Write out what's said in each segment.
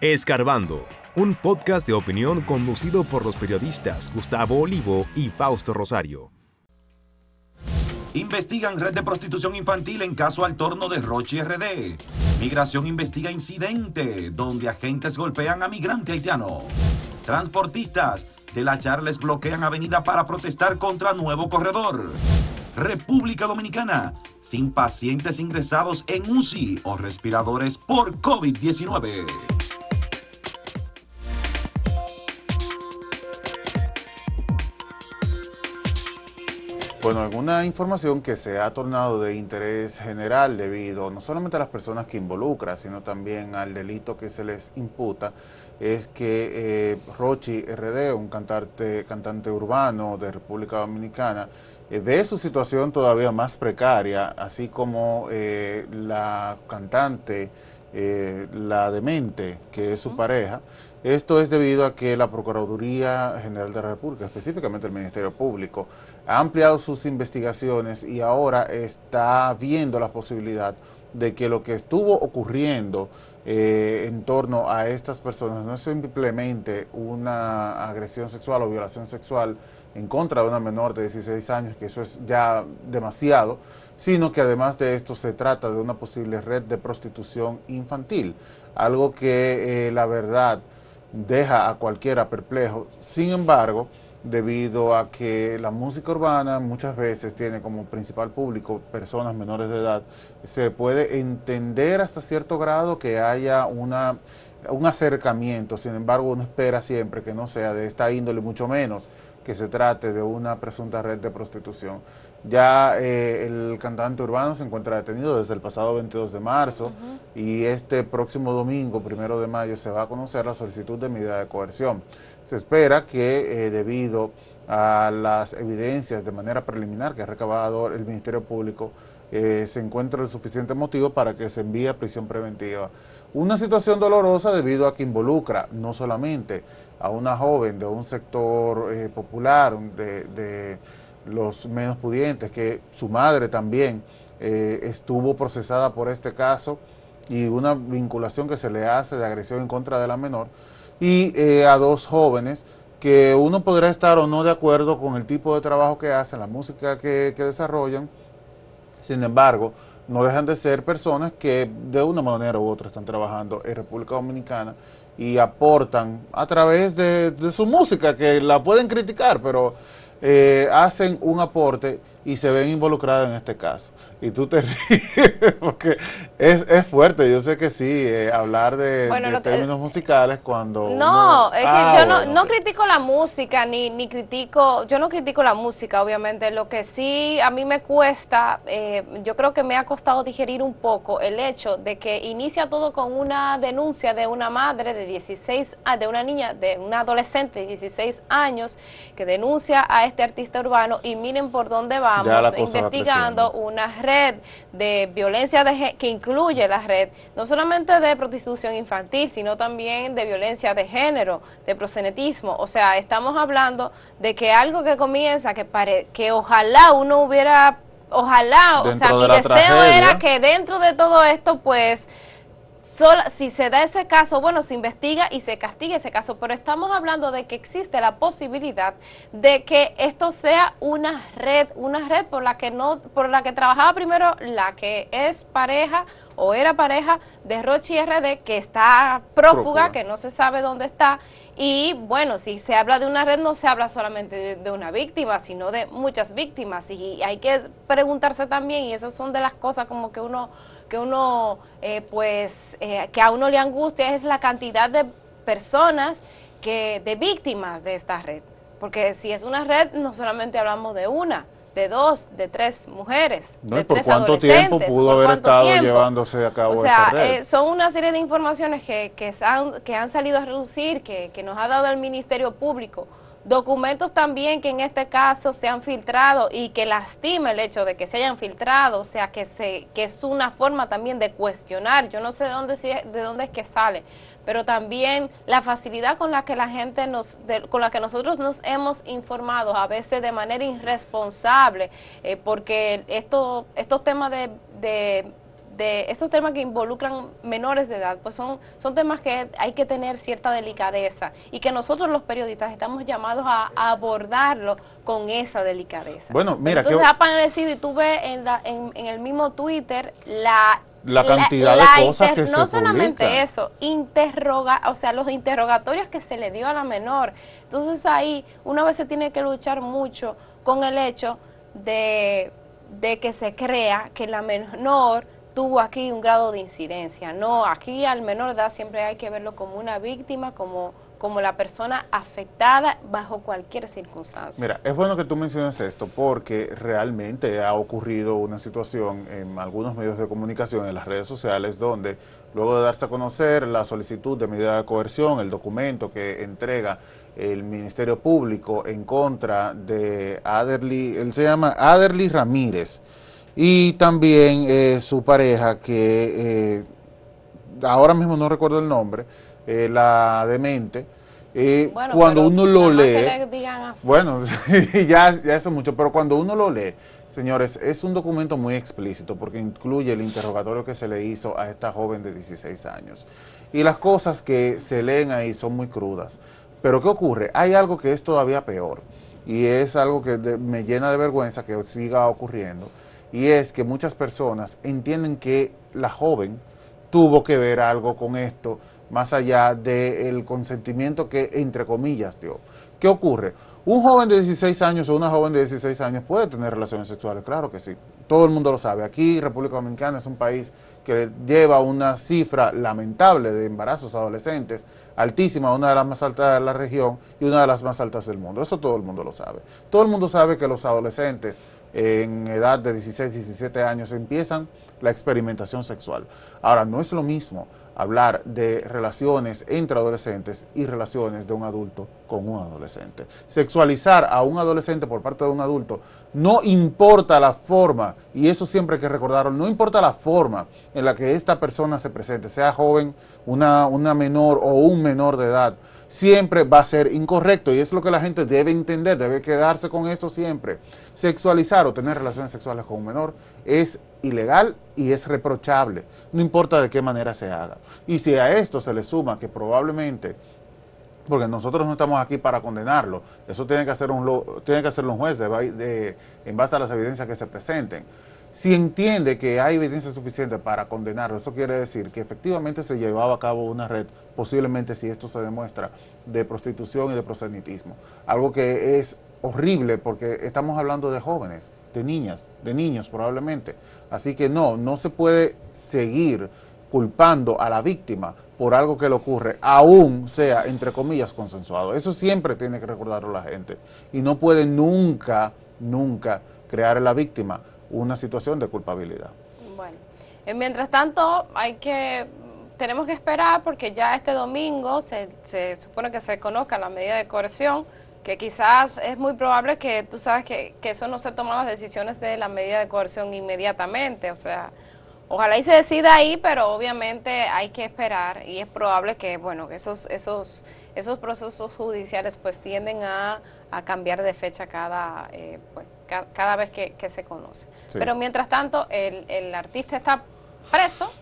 Escarbando, un podcast de opinión conducido por los periodistas Gustavo Olivo y Fausto Rosario. Investigan red de prostitución infantil en caso al torno de Rochi RD. Migración investiga incidente donde agentes golpean a migrante haitiano. Transportistas de la Charles bloquean avenida para protestar contra nuevo corredor. República Dominicana, sin pacientes ingresados en UCI o respiradores por COVID-19. Bueno, alguna información que se ha tornado de interés general debido no solamente a las personas que involucra, sino también al delito que se les imputa, es que eh, Rochi RD, un cantante, cantante urbano de República Dominicana, eh, ve su situación todavía más precaria, así como eh, la cantante, eh, la demente, que es su pareja. Esto es debido a que la Procuraduría General de la República, específicamente el Ministerio Público, ha ampliado sus investigaciones y ahora está viendo la posibilidad de que lo que estuvo ocurriendo eh, en torno a estas personas no es simplemente una agresión sexual o violación sexual en contra de una menor de 16 años, que eso es ya demasiado, sino que además de esto se trata de una posible red de prostitución infantil, algo que eh, la verdad deja a cualquiera perplejo. Sin embargo, debido a que la música urbana muchas veces tiene como principal público personas menores de edad, se puede entender hasta cierto grado que haya una, un acercamiento, sin embargo uno espera siempre que no sea de esta índole, mucho menos que se trate de una presunta red de prostitución. Ya eh, el cantante urbano se encuentra detenido desde el pasado 22 de marzo y este próximo domingo, primero de mayo, se va a conocer la solicitud de medida de coerción. Se espera que eh, debido a las evidencias de manera preliminar que ha recabado el Ministerio Público, eh, se encuentre el suficiente motivo para que se envíe a prisión preventiva. Una situación dolorosa debido a que involucra no solamente a una joven de un sector popular, de, de los menos pudientes, que su madre también eh, estuvo procesada por este caso y una vinculación que se le hace de agresión en contra de la menor, y eh, a dos jóvenes que uno podrá estar o no de acuerdo con el tipo de trabajo que hacen, la música que, que desarrollan, sin embargo, no dejan de ser personas que de una manera u otra están trabajando en República Dominicana y aportan a través de, de su música, que la pueden criticar, pero eh, hacen un aporte y se ven involucrados en este caso. Y tú te ríes porque es, es fuerte, yo sé que sí, eh, hablar de, términos musicales cuando... No, es que ah, yo no, no critico la música, ni, ni critico, yo no critico la música, obviamente, lo que sí a mí me cuesta, eh, yo creo que me ha costado digerir un poco el hecho de que inicia todo con una denuncia de una madre de 16, ah, de una niña, de una adolescente de 16 años, que denuncia a este artista urbano y miren por dónde va vamos investigando una red de violencia de, que incluye la red no solamente de prostitución infantil, sino también de violencia de género, de prosenetismo. O sea, estamos hablando de que algo que comienza, que, pare, que ojalá uno hubiera, ojalá, o sea, mi deseo era que dentro de todo esto, pues si se da ese caso, bueno, se investiga y se castiga ese caso, pero estamos hablando de que existe la posibilidad de que esto sea una red, una red por la que no, por la que trabajaba primero la que es pareja o era pareja de Rochi RD que está prófuga, que no se sabe dónde está. Y bueno, si se habla de una red, no se habla solamente de, una víctima, sino de muchas víctimas. Y hay que preguntarse también, y eso son de las cosas como que uno que uno, eh, pues, eh, que a uno le angustia es la cantidad de personas que, de víctimas de esta red. Porque si es una red, no solamente hablamos de una, de dos, de tres mujeres. de ¿Por cuánto tiempo pudo haber estado llevándose a cabo o sea, eh, son una serie de informaciones que, que, han, que han salido a reducir, que, que nos ha dado el Ministerio Público Documentos también que en este caso se han filtrado y que lastima el hecho de que se hayan filtrado, o sea, que, se, que es una forma también de cuestionar, yo no sé de dónde, de dónde es que sale, pero también la facilidad con la que la gente nos, con la que nosotros nos hemos informado, a veces de manera irresponsable, eh, porque esto, estos temas de de esos temas que involucran menores de edad, pues son, son temas que hay que tener cierta delicadeza y que nosotros los periodistas estamos llamados a, abordarlo con esa delicadeza. Bueno, mira, Entonces ha aparecido y tú ves en, en, el mismo Twitter la la cantidad de cosas que no No solamente eso, interroga, o sea, los interrogatorios que se le dio a la menor. Entonces ahí una vez se tiene que luchar mucho con el hecho de, de que se crea que la menor tuvo aquí un grado de incidencia. No, aquí al menor de edad siempre hay que verlo como una víctima, como, como la persona afectada bajo cualquier circunstancia. Mira, es bueno que tú menciones esto porque realmente ha ocurrido una situación en algunos medios de comunicación, en las redes sociales, donde luego de darse a conocer la solicitud de medida de coerción, el documento que entrega el Ministerio Público en contra de Aderly, él se llama Aderly Ramírez, y también eh, su pareja que eh, ahora mismo no recuerdo el nombre, eh, la demente, cuando uno lo lee, bueno, ya, ya eso mucho, pero cuando uno lo lee, señores, es un documento muy explícito porque incluye el interrogatorio que se le hizo a esta joven de 16 años. Y las cosas que se leen ahí son muy crudas. Pero ¿qué ocurre? Hay algo que es todavía peor y es algo que me llena de vergüenza que siga ocurriendo y es que muchas personas entienden que la joven tuvo que ver algo con esto más allá del consentimiento que entre comillas dio. ¿Qué ocurre? Un joven de 16 años o una joven de 16 años puede tener relaciones sexuales, claro que sí. Todo el mundo lo sabe. Aquí República Dominicana es un país que lleva una cifra lamentable de embarazos adolescentes, altísima, una de las más altas de la región y una de las más altas del mundo. Eso todo el mundo lo sabe. Todo el mundo sabe que los adolescentes en edad de 16, 17 años empiezan la experimentación sexual. Ahora, no es lo mismo hablar de relaciones entre adolescentes y relaciones de un adulto con un adolescente. Sexualizar a un adolescente por parte de un adulto no importa la forma, y eso siempre hay que recordarlo, no importa la forma en la que esta persona se presente, sea joven, una, una menor o un menor de edad, siempre va a ser incorrecto y es lo que la gente debe entender, debe quedarse con eso siempre. Sexualizar o tener relaciones sexuales con un menor es ilegal y es reprochable, no importa de qué manera se haga. Y si a esto se le suma que probablemente porque nosotros no estamos aquí para condenarlo, eso tiene que, hacer un, tiene que hacerlo un juez en base a las evidencias que se presenten. Si entiende que hay evidencia suficiente para condenarlo, eso quiere decir que efectivamente se llevaba a cabo una red, posiblemente si esto se demuestra, de prostitución y de prosenitismo. Algo que es horrible porque estamos hablando de jóvenes, de niñas, de niños probablemente. Así que no, no se puede seguir culpando a la víctima por algo que le ocurre, aún sea, entre comillas, consensuado. Eso siempre tiene que recordarlo la gente. Y no puede nunca, nunca crear en la víctima una situación de culpabilidad. Bueno, eh, mientras tanto hay que, tenemos que esperar porque ya este domingo se, se supone que se conozca la medida de coerción, que quizás es muy probable que tú sabes que, que eso no se toman las decisiones de la medida de coerción inmediatamente, o sea, ojalá y se decida ahí, pero obviamente hay que esperar y es probable que, bueno, esos, esos, esos procesos judiciales pues tienden a, a cambiar de fecha cada, eh, pues, cada vez que, se conoce. Pero mientras tanto, el, el artista está preso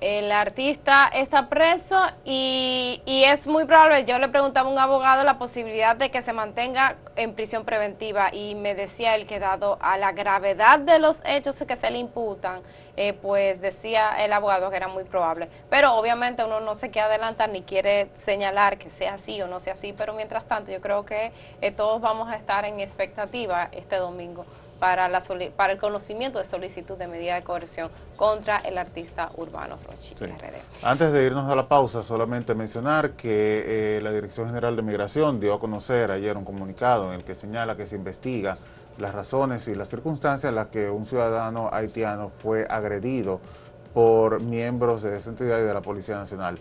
el artista está preso y, y, es muy probable, yo le preguntaba a un abogado la posibilidad de que se mantenga en prisión preventiva y me decía él que dado a la gravedad de los hechos que se le imputan, eh, pues decía el abogado que era muy probable. Pero obviamente uno no se quiere adelantar ni quiere señalar que sea así o no sea así, pero mientras tanto yo creo que eh, todos vamos a estar en expectativa este domingo para, la para el conocimiento de solicitud de medida de coerción contra el artista urbano Rochi Antes de irnos a la pausa, solamente mencionar que eh, la Dirección General de Migración dio a conocer ayer un comunicado en el que señala que se investiga las razones y las circunstancias en las que un ciudadano haitiano fue agredido por miembros de esa entidad y de la Policía Nacional.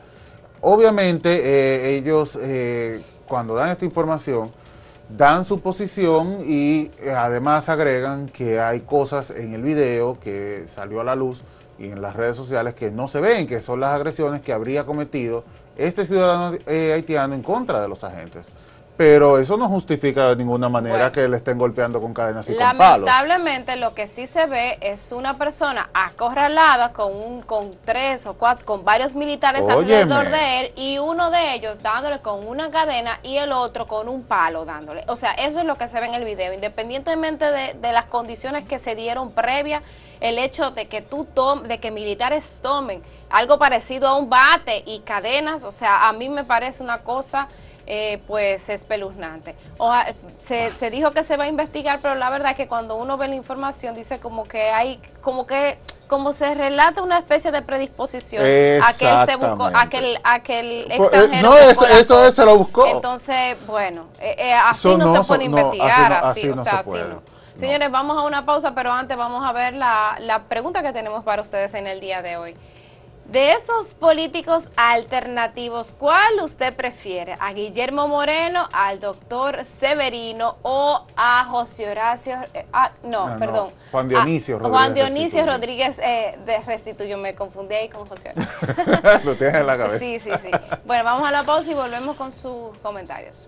Obviamente eh, ellos eh, cuando dan esta información dan su posición y eh, además agregan que hay cosas en el video que salió a la luz y en las redes sociales que no se ven, que son las agresiones que habría cometido este ciudadano eh, haitiano en contra de los agentes. Pero eso no justifica de ninguna manera que le estén golpeando con cadenas y con palos. Lamentablemente lo que sí se ve es una persona acorralada con un, con tres o cuatro, con varios militares alrededor de él y uno de ellos dándole con una cadena y el otro con un palo dándole. O sea, eso es lo que se ve en el video, independientemente de, de las condiciones que se dieron previas, el hecho de que tú tom, de que militares tomen algo parecido a un bate y cadenas, o sea, a mí me parece una cosa eh, pues espeluznante. O, se, se, dijo que se va a investigar, pero la verdad es que cuando uno ve la información dice como que hay, como que, como se relata una especie de predisposición a que él se buscó, a que el, a que el eh, extranjero. no, eso, eso, se lo buscó. Entonces, bueno, eh, así no, se puede investigar, así, o sea, así no. Señores, vamos a una pausa, pero antes vamos a ver la, la pregunta que tenemos para ustedes en el día de hoy. De esos políticos alternativos, ¿cuál usted prefiere? ¿A Guillermo Moreno, al doctor Severino o a José Horacio? Eh, ah, no, perdón. Juan Dionisio Rodríguez. Juan Dionisio Rodríguez eh, de Restituyo. Me confundí ahí con José Horacio. Lo tienes en la cabeza. Sí, sí, sí. Bueno, vamos a la pausa y volvemos con sus comentarios.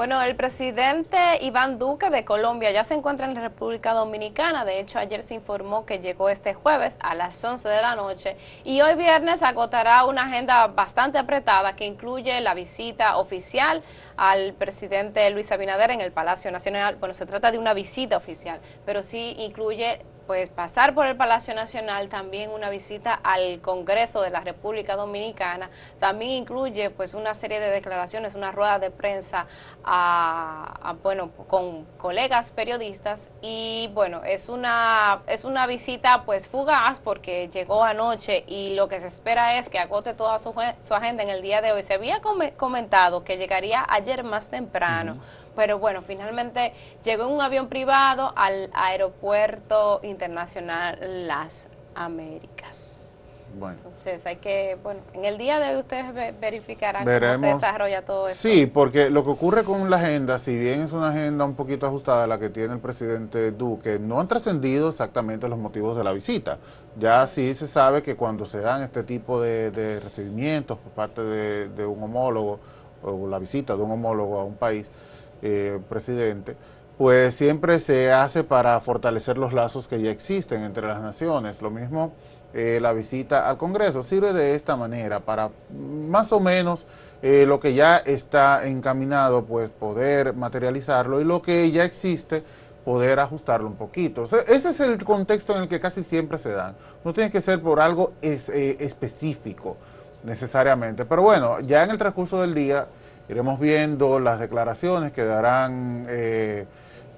Bueno, el presidente Iván Duque de Colombia ya se encuentra en la República Dominicana. De hecho, ayer se informó que llegó este jueves a las 11 de la noche y hoy viernes agotará una agenda bastante apretada que incluye la visita oficial al presidente Luis Abinader en el Palacio Nacional. Bueno, se trata de una visita oficial, pero sí incluye pues pasar por el Palacio Nacional, también una visita al Congreso de la República Dominicana, también incluye pues una serie de declaraciones, una rueda de prensa a, bueno con colegas periodistas. Y bueno es una es una visita pues fugaz porque llegó anoche y lo que se espera es que agote toda su, agenda en el día de hoy. Se había comentado que llegaría ayer más temprano pero bueno, finalmente llegó en un avión privado al Aeropuerto Internacional Las Américas. Bueno. Entonces hay que, bueno, en el día de hoy ustedes verificarán cómo se desarrolla todo esto. Sí, porque lo que ocurre con la agenda, si bien es una agenda un poquito ajustada a la que tiene el presidente Duque, no han trascendido exactamente los motivos de la visita. Ya sí se sabe que cuando se dan este tipo de, recibimientos por parte de, de un homólogo o la visita de un homólogo a un país, eh, presidente, pues siempre se hace para fortalecer los lazos que ya existen entre las naciones. Lo mismo eh, la visita al Congreso sirve de esta manera para más o menos eh, lo que ya está encaminado, pues poder materializarlo y lo que ya existe, poder ajustarlo un poquito. ese es el contexto en el que casi siempre se dan. No tiene que ser por algo específico necesariamente. Pero bueno, ya en el transcurso del día iremos viendo las declaraciones que darán eh,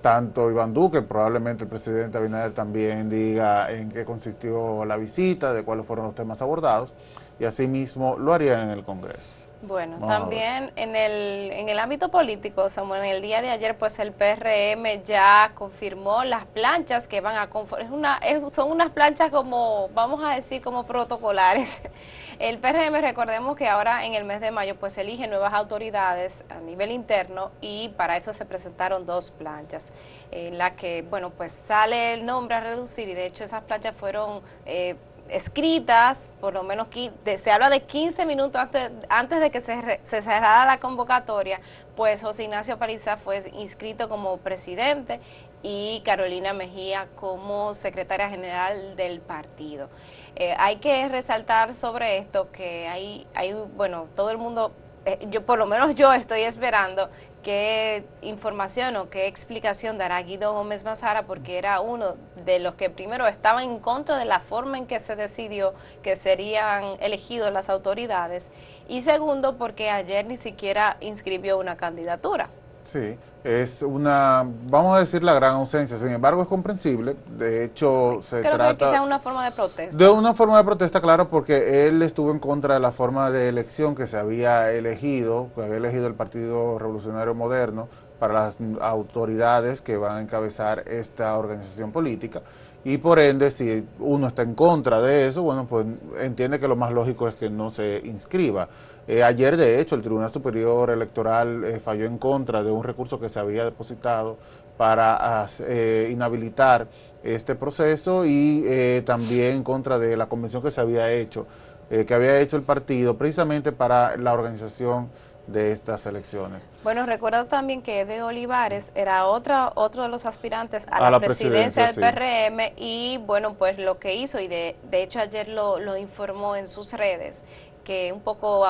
tanto Iván Duque, probablemente el presidente Abinader también diga en qué consistió la visita, de cuáles fueron los temas abordados, y asimismo lo haría en el Congreso. Bueno, también en el, en el ámbito político, Samuel, en el día de ayer, pues el PRM ya confirmó las planchas que van a una, son unas planchas como, vamos a decir, como protocolares. El PRM, recordemos que ahora en el mes de mayo, pues elige nuevas autoridades a nivel interno y para eso se presentaron dos planchas, en la que, bueno, pues sale el nombre a reducir y de hecho esas planchas fueron... Eh, escritas, por lo menos se habla de 15 minutos antes, antes de que se, se, cerrara la convocatoria, pues José Ignacio Paliza fue inscrito como presidente y Carolina Mejía como secretaria general del partido. Eh, hay que resaltar sobre esto que hay, hay bueno, todo el mundo, eh, yo por lo menos yo estoy esperando qué información o qué explicación dará Guido Gómez Mazara, porque era uno de los que primero estaba en contra de la forma en que se decidió que serían elegidos las autoridades, y segundo, porque ayer ni siquiera inscribió una candidatura. Sí, es una, vamos a decir, la gran ausencia. Sin embargo, es comprensible. De hecho, se Creo trata... que sea una forma de protesta. De una forma de protesta, claro, porque él estuvo en contra de la forma de elección que se había elegido, que había elegido el Partido Revolucionario Moderno para las autoridades que van a encabezar esta organización política. y por ende, si uno está en contra de eso, bueno, pues entiende que lo más lógico es que no se inscriba. Eh, ayer, de hecho, el Tribunal Superior Electoral eh, falló en contra de un recurso que se había depositado para eh, inhabilitar este proceso y también en contra de la convención que se había hecho, que había hecho el partido precisamente para la organización de estas elecciones. Bueno, recuerda también que de Olivares era otra, otro de los aspirantes a, la, presidencia, del PRM y bueno, pues lo que hizo y de, de hecho ayer lo, lo informó en sus redes que un poco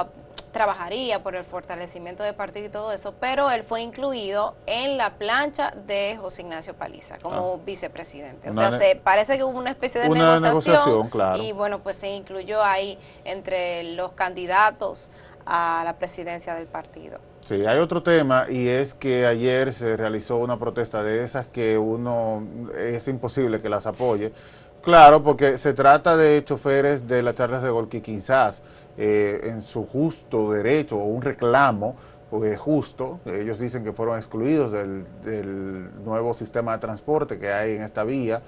trabajaría por el fortalecimiento del partido y todo eso, pero él fue incluido en la plancha de José Ignacio Paliza como ah. vicepresidente. O sea, se, parece que hubo una especie de negociación, y bueno, pues se incluyó ahí entre los candidatos a la presidencia del partido. Sí, hay otro tema y es que ayer se realizó una protesta de esas que uno es imposible que las apoye. Claro, porque se trata de choferes de las charlas de Golqui quizás eh, en su justo derecho o un reclamo pues, justo. Ellos dicen que fueron excluidos del, nuevo sistema de transporte que hay en esta vía.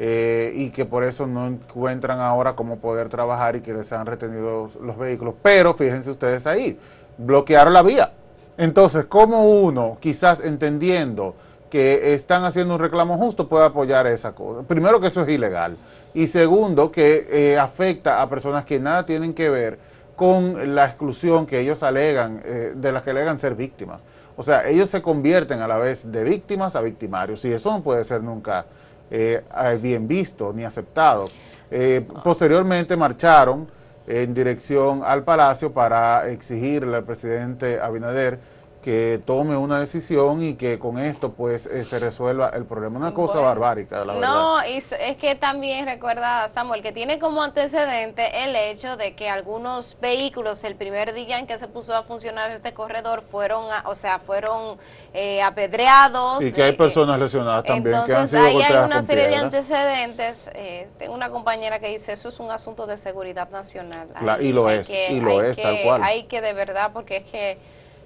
Eh, y que por eso no encuentran ahora cómo poder trabajar y que les han retenido los vehículos. Pero fíjense ustedes ahí, bloquearon la vía. Entonces, ¿cómo uno, quizás entendiendo que están haciendo un reclamo justo, puede apoyar esa cosa? Primero que eso es ilegal. Y segundo, que eh, afecta a personas que nada tienen que ver con la exclusión que ellos alegan, eh, de las que alegan ser víctimas. O sea, ellos se convierten a la vez de víctimas a victimarios y eso no puede ser nunca eh, bien visto ni aceptado. Posteriormente marcharon en dirección al Palacio para exigirle al presidente Abinader que tome una decisión y que con esto pues eh, se resuelva el problema. Una cosa barbárica, la verdad. No, es que también recuerda Samuel que tiene como antecedente el hecho de que algunos vehículos el primer día en que se puso a funcionar este corredor fueron, o sea, fueron eh, apedreados. Y que hay eh, personas lesionadas también entonces, que han sido ahí hay una serie de antecedentes. tengo una compañera que dice eso es un asunto de seguridad nacional. y lo es, y lo es tal cual. Hay que de verdad, porque es que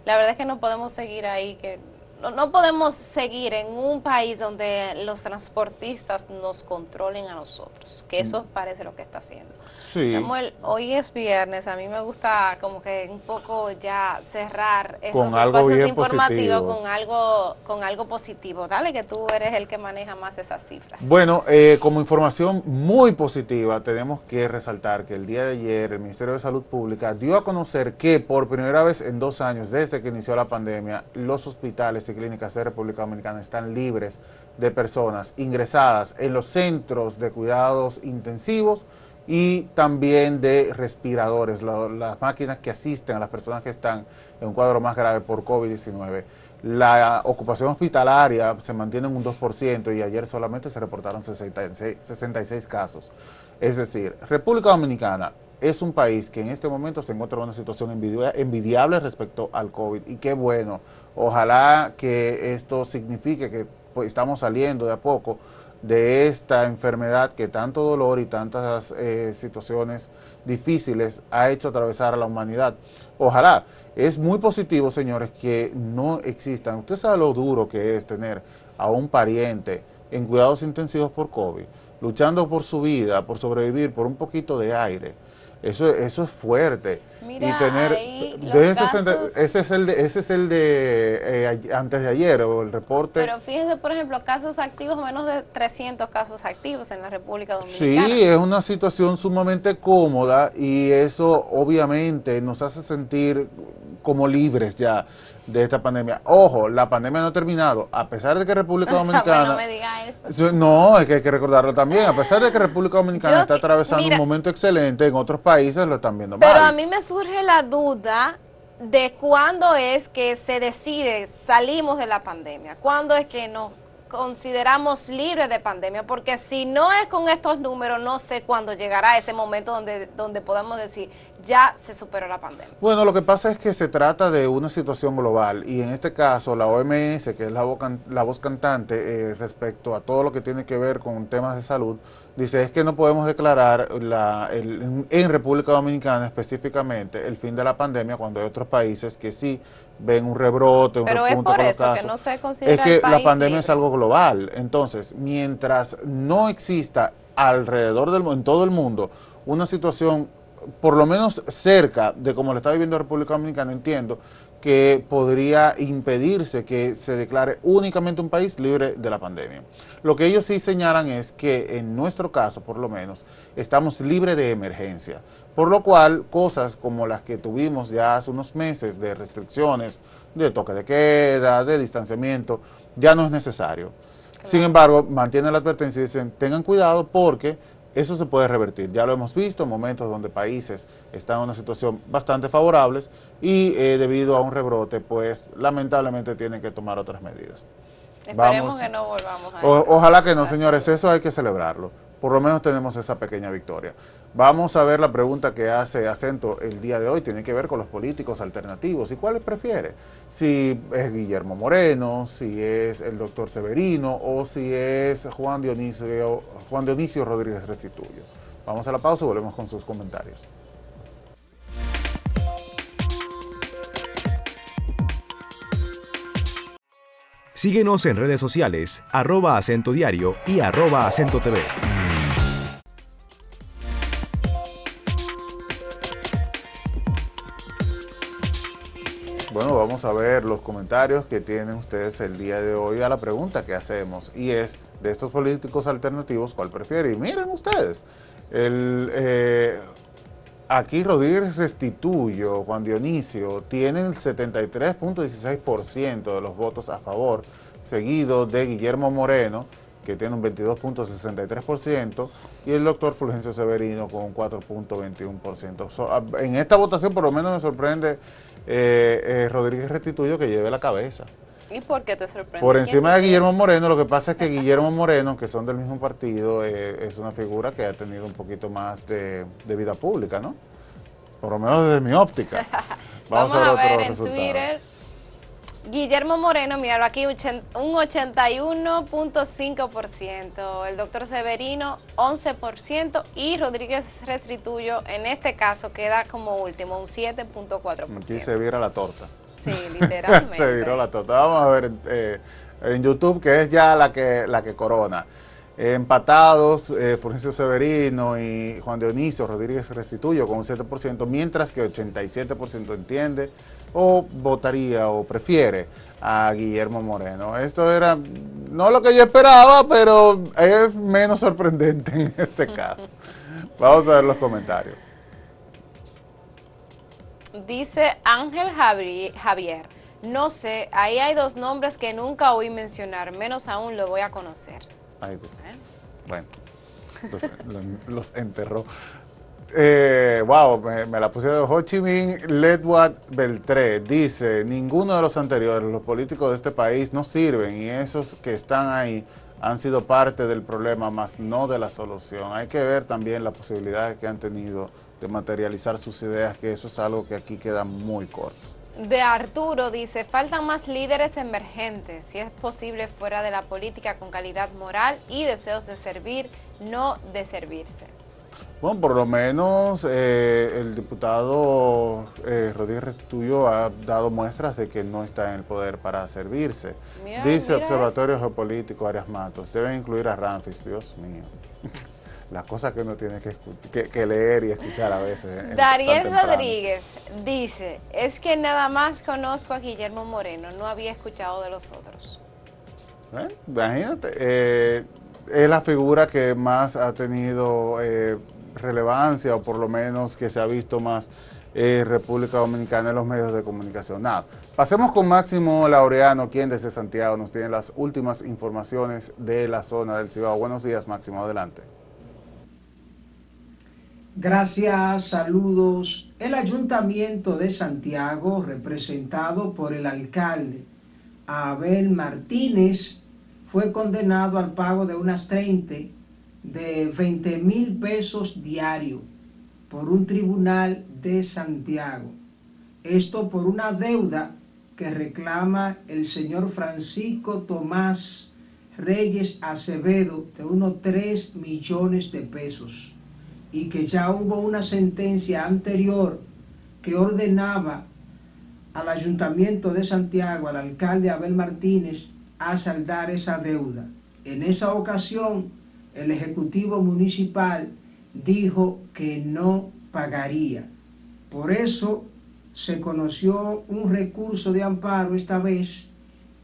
la verdad es que no podemos seguir ahí, que no, podemos seguir en un país donde los transportistas nos controlen a nosotros, que eso mm. parece lo que está haciendo. Samuel, hoy es viernes, a mí me gusta como que un poco ya cerrar estos espacios informativos con algo con algo positivo. Dale que tú eres el que maneja más esas cifras. Bueno, eh, como información muy positiva, tenemos que resaltar que el día de ayer el Ministerio de Salud Pública dio a conocer que por primera vez en dos años desde que inició la pandemia, los hospitales clínicas de República Dominicana están libres de personas ingresadas en los centros de cuidados intensivos y también de respiradores, las máquinas que asisten a las personas que están en un cuadro más grave por COVID-19. La ocupación hospitalaria se mantiene en un 2% y ayer solamente se reportaron 66, 66 casos. Es decir, República Dominicana es un país que en este momento se encuentra en una situación envidiable respecto al COVID y qué bueno. Ojalá que esto signifique que pues, estamos saliendo de a poco de esta enfermedad que tanto dolor y tantas eh, situaciones difíciles ha hecho atravesar a la humanidad. Ojalá. Es muy positivo, señores, que no existan. Usted sabe lo duro que es tener a un pariente en cuidados intensivos por COVID, luchando por su vida, por sobrevivir, por un poquito de aire eso, eso es fuerte. Mira, y tener ese es el de, ese es el de eh, antes de ayer o el reporte. Pero fíjense, por ejemplo, casos activos, menos de 300 casos activos en la República Dominicana. Sí, es una situación sumamente cómoda y eso obviamente nos hace sentir como libres ya de esta pandemia. Ojo, la pandemia no ha terminado, a pesar de que República Dominicana... no me diga eso. No, es que hay que recordarlo también, a pesar de que República Dominicana está atravesando un momento excelente, en otros países lo están viendo mal. Pero a mí me surge la duda de cuándo es que se decide salimos de la pandemia, cuándo es que nos consideramos libres de pandemia, porque si no es con estos números, no sé cuándo llegará ese momento donde, donde podamos decir, ya se superó la pandemia. Bueno, lo que pasa es que se trata de una situación global y en este caso la OMS, que es la, voz, cantante eh, respecto a todo lo que tiene que ver con temas de salud, dice es que no podemos declarar la, en, República Dominicana específicamente el fin de la pandemia cuando hay otros países que sí ven un rebrote, un Pero es por eso que no se considera Es que la pandemia es algo global. Entonces, mientras no exista alrededor del en todo el mundo una situación por lo menos cerca de como lo está viviendo República Dominicana, entiendo que podría impedirse que se declare únicamente un país libre de la pandemia. Lo que ellos sí señalan es que en nuestro caso, por lo menos, estamos libres de emergencia, por lo cual cosas como las que tuvimos ya hace unos meses de restricciones, de toque de queda, de distanciamiento, ya no es necesario. Sin embargo, mantienen la advertencia y dicen, tengan cuidado porque eso se puede revertir. Ya lo hemos visto en momentos donde países están en una situación bastante favorable y eh, debido a un rebrote, pues lamentablemente tienen que tomar otras medidas. Esperemos que no volvamos a Ojalá que no, señores, eso hay que celebrarlo. Por lo menos tenemos esa pequeña victoria. Vamos a ver la pregunta que hace acento el día de hoy, tiene que ver con los políticos alternativos. ¿Y cuáles prefiere? Si es Guillermo Moreno, si es el doctor Severino o si es Juan Dionisio, Rodríguez Restituyo. Vamos a la pausa y volvemos con sus comentarios. Síguenos en redes sociales, arroba acento diario y arroba acento TV. Bueno, vamos a ver los comentarios que tienen ustedes el día de hoy a la pregunta que hacemos y es de estos políticos alternativos, ¿cuál prefiere? Y miren ustedes, el, eh, aquí Rodríguez Restituyo, Juan Dionisio, tienen el 73.16% de los votos a favor, seguido de Guillermo Moreno, que tiene un 22.63%, y el doctor Fulgencio Severino con un 4.21%. en esta votación por lo menos me sorprende eh, eh, Rodríguez Restituyo que lleve la cabeza. ¿Y por qué te sorprende? Por encima de Guillermo Moreno, lo que pasa es que Guillermo Moreno, que son del mismo partido, eh, es una figura que ha tenido un poquito más de, vida pública, ¿no? Por lo menos desde mi óptica. Vamos, a ver, en Twitter. Guillermo Moreno, míralo aquí, un 81.5%, el doctor Severino 11% y Rodríguez Restituyo en este caso queda como último, un 7.4%. Aquí se vira la torta. Sí, literalmente. se viró la tota. Vamos a ver eh, en YouTube, que es ya la que, la que corona. empatados, eh, Severino y Juan Dionisio Rodríguez Restituyo con un 7%, mientras que 87% entiende o votaría o prefiere a Guillermo Moreno. Esto era no lo que yo esperaba, pero es menos sorprendente en este caso. Vamos a ver los comentarios. Dice Ángel Javier, no sé, ahí hay dos nombres que nunca oí mencionar, menos aún lo voy a conocer. Ay, ¿Eh? Bueno, los, enterró. Eh, wow, me, la pusieron Ho Chi Minh Ledward Beltré. Dice, ninguno de los anteriores, los políticos de este país no sirven y esos que están ahí han sido parte del problema, más no de la solución. Hay que ver también las posibilidades que han tenido de materializar sus ideas, que eso es algo que aquí queda muy corto. De Arturo dice, faltan más líderes emergentes, si es posible fuera de la política con calidad moral y deseos de servir, no de servirse. Bueno, por lo menos eh, el diputado eh, Rodríguez Restituyo ha dado muestras de que no está en el poder para servirse. Dice Observatorio Geopolítico Arias Matos, deben incluir a Ramfis, Dios mío. las cosas que uno tiene que, leer y escuchar a veces. Dariel Rodríguez dice, es que nada más conozco a Guillermo Moreno, no había escuchado de los otros. ¿Eh? Imagínate, eh, es la figura que más ha tenido relevancia o por lo menos que se ha visto más en República Dominicana en los medios de comunicación. Nada, pasemos con Máximo Laureano, quien desde Santiago nos tiene las últimas informaciones de la zona del Cibao. Buenos días, Máximo, adelante. Gracias, saludos. El Ayuntamiento de Santiago, representado por el alcalde Abel Martínez, fue condenado al pago de unas 30 de 20 mil pesos diarios por un tribunal de Santiago. Esto por una deuda que reclama el señor Francisco Tomás Reyes Acevedo de unos 3 millones de pesos y que ya hubo una sentencia anterior que ordenaba al Ayuntamiento de Santiago, al alcalde Abel Martínez, a saldar esa deuda. En esa ocasión, el Ejecutivo Municipal dijo que no pagaría. Por eso se conoció un recurso de amparo esta vez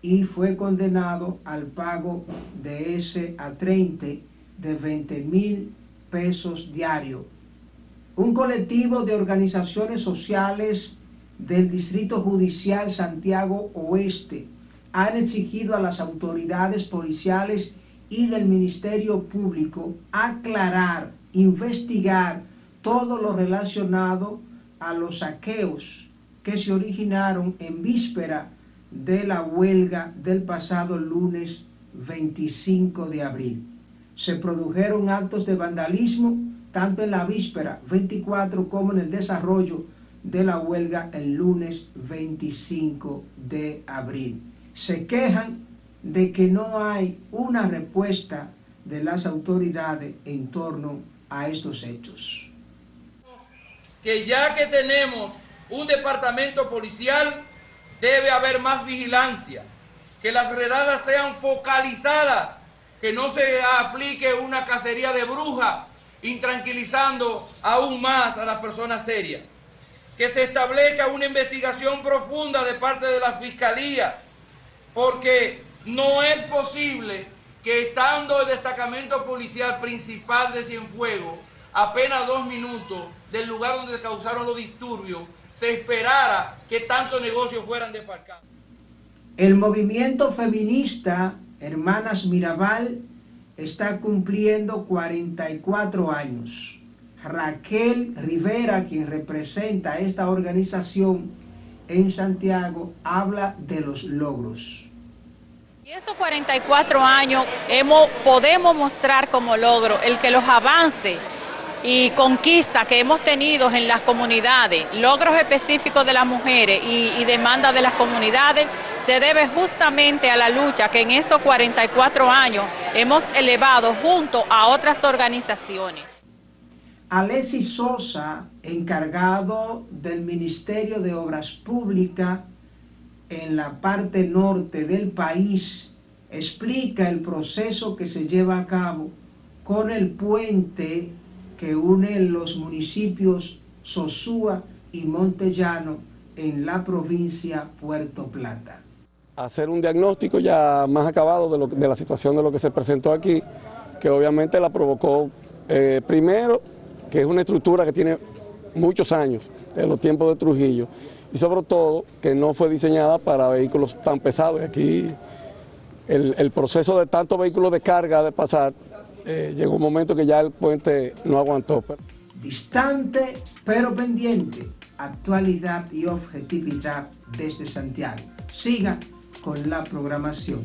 y fue condenado al pago de ese a 30 de 20 mil pesos diarios. Un colectivo de organizaciones sociales del Distrito Judicial Santiago Oeste han exigido a las autoridades policiales y del Ministerio Público aclarar, investigar todo lo relacionado a los saqueos que se originaron en víspera de la huelga del pasado lunes 25 de abril. Se produjeron actos de vandalismo tanto en la víspera 24 como en el desarrollo de la huelga el lunes 25 de abril. Se quejan de que no hay una respuesta de las autoridades en torno a estos hechos. Que ya que tenemos un departamento policial, debe haber más vigilancia, que las redadas sean focalizadas, que no se aplique una cacería de brujas, intranquilizando aún más a las personas serias que se establezca una investigación profunda de parte de la Fiscalía, porque no es posible que estando el destacamento policial principal de Cienfuegos, apenas dos minutos del lugar donde se causaron los disturbios, se esperara que tantos negocios fueran defalcados. El movimiento feminista Hermanas Mirabal está cumpliendo 44 años. Raquel Rivera, quien representa esta organización en Santiago, habla de los logros. Y esos 44 años podemos mostrar como logro el que los avances y conquistas que hemos tenido en las comunidades, logros específicos de las mujeres y, y demandas de las comunidades, se debe justamente a la lucha que en esos 44 años hemos elevado junto a otras organizaciones. Alexis Sosa, encargado del Ministerio de Obras Públicas en la parte norte del país, explica el proceso que se lleva a cabo con el puente que une los municipios Sosúa y Montellano en la provincia Puerto Plata. Hacer un diagnóstico ya más acabado de, la situación de lo que se presentó aquí, que obviamente la provocó eh, primero que es una estructura que tiene muchos años, en los tiempos de Trujillo, y sobre todo que no fue diseñada para vehículos tan pesados. Aquí el, proceso de tantos vehículos de carga de pasar, eh, llegó un momento que ya el puente no aguantó. Distante pero pendiente, actualidad y objetividad desde Santiago. Siga con la programación.